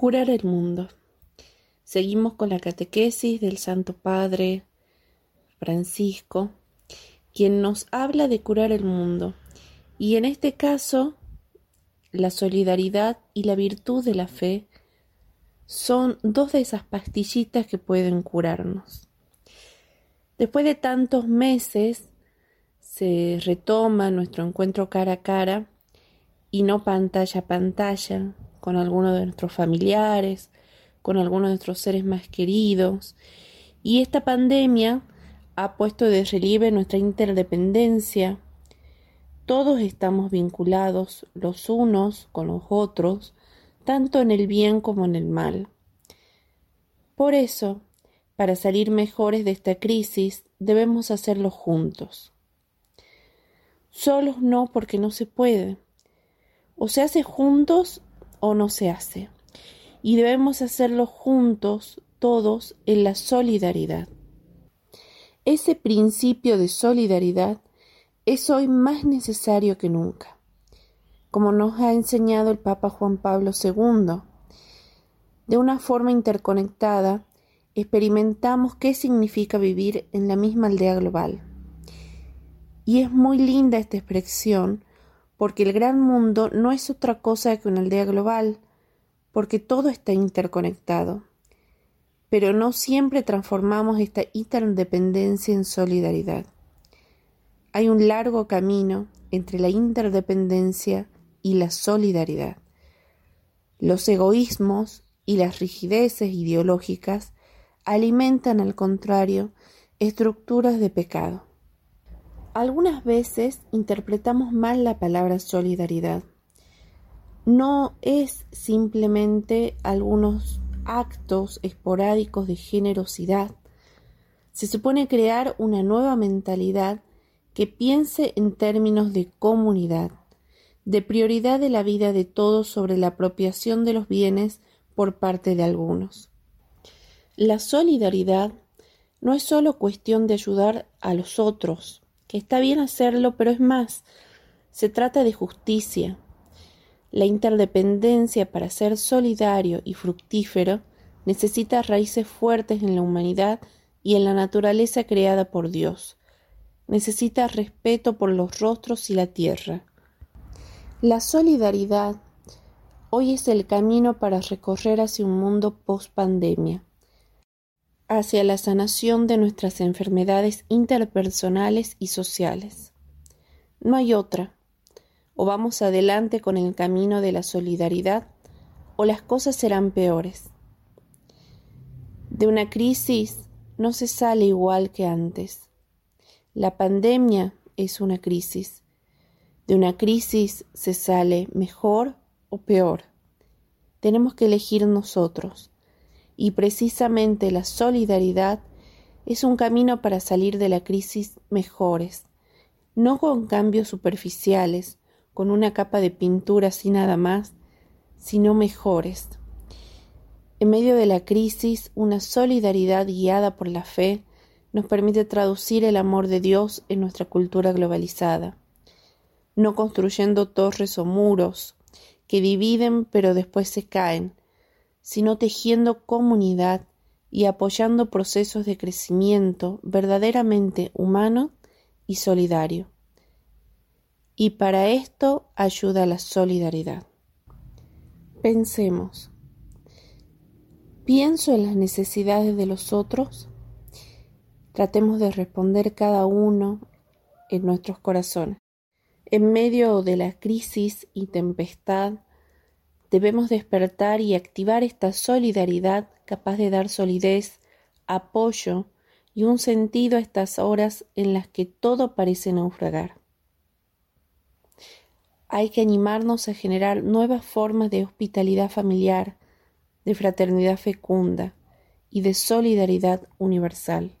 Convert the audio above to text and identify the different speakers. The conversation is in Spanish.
Speaker 1: Curar el mundo. Seguimos con la catequesis del Santo Padre Francisco, quien nos habla de curar el mundo. Y en este caso, la solidaridad y la virtud de la fe son dos de esas pastillitas que pueden curarnos. Después de tantos meses, se retoma nuestro encuentro cara a cara y no pantalla a pantalla, con algunos de nuestros familiares, con algunos de nuestros seres más queridos. Y esta pandemia ha puesto de relieve nuestra interdependencia. Todos estamos vinculados los unos con los otros, tanto en el bien como en el mal. Por eso, para salir mejores de esta crisis, debemos hacerlo juntos. Solos no porque no se puede. O se hace juntos o no se hace. Y debemos hacerlo juntos, todos, en la solidaridad. Ese principio de solidaridad es hoy más necesario que nunca, como nos ha enseñado el Papa Juan Pablo II. De una forma interconectada, experimentamos qué significa vivir en la misma aldea global. Y es muy linda esta expresión porque el gran mundo no es otra cosa que una aldea global, porque todo está interconectado. Pero no siempre transformamos esta interdependencia en solidaridad. Hay un largo camino entre la interdependencia y la solidaridad. Los egoísmos y las rigideces ideológicas alimentan, al contrario, estructuras de pecado. Algunas veces interpretamos mal la palabra solidaridad. No es simplemente algunos actos esporádicos de generosidad. Se supone crear una nueva mentalidad que piense en términos de comunidad, de prioridad de la vida de todos sobre la apropiación de los bienes por parte de algunos. La solidaridad no es solo cuestión de ayudar a los otros, que está bien hacerlo, pero es más, se trata de justicia. La interdependencia para ser solidario y fructífero necesita raíces fuertes en la humanidad y en la naturaleza creada por Dios. Necesita respeto por los rostros y la tierra. La solidaridad hoy es el camino para recorrer hacia un mundo post pandemia hacia la sanación de nuestras enfermedades interpersonales y sociales. No hay otra. O vamos adelante con el camino de la solidaridad o las cosas serán peores. De una crisis no se sale igual que antes. La pandemia es una crisis. De una crisis se sale mejor o peor. Tenemos que elegir nosotros y precisamente la solidaridad es un camino para salir de la crisis mejores, no con cambios superficiales, con una capa de pintura así nada más, sino mejores. En medio de la crisis, una solidaridad guiada por la fe nos permite traducir el amor de Dios en nuestra cultura globalizada, no construyendo torres o muros que dividen pero después se caen, sino tejiendo comunidad y apoyando procesos de crecimiento verdaderamente humano y solidario. Y para esto ayuda la solidaridad. Pensemos. ¿Pienso en las necesidades de los otros? Tratemos de responder cada uno en nuestros corazones. En medio de la crisis y tempestad, Debemos despertar y activar esta solidaridad capaz de dar solidez, apoyo y un sentido a estas horas en las que todo parece naufragar. Hay que animarnos a generar nuevas formas de hospitalidad familiar, de fraternidad fecunda y de solidaridad universal.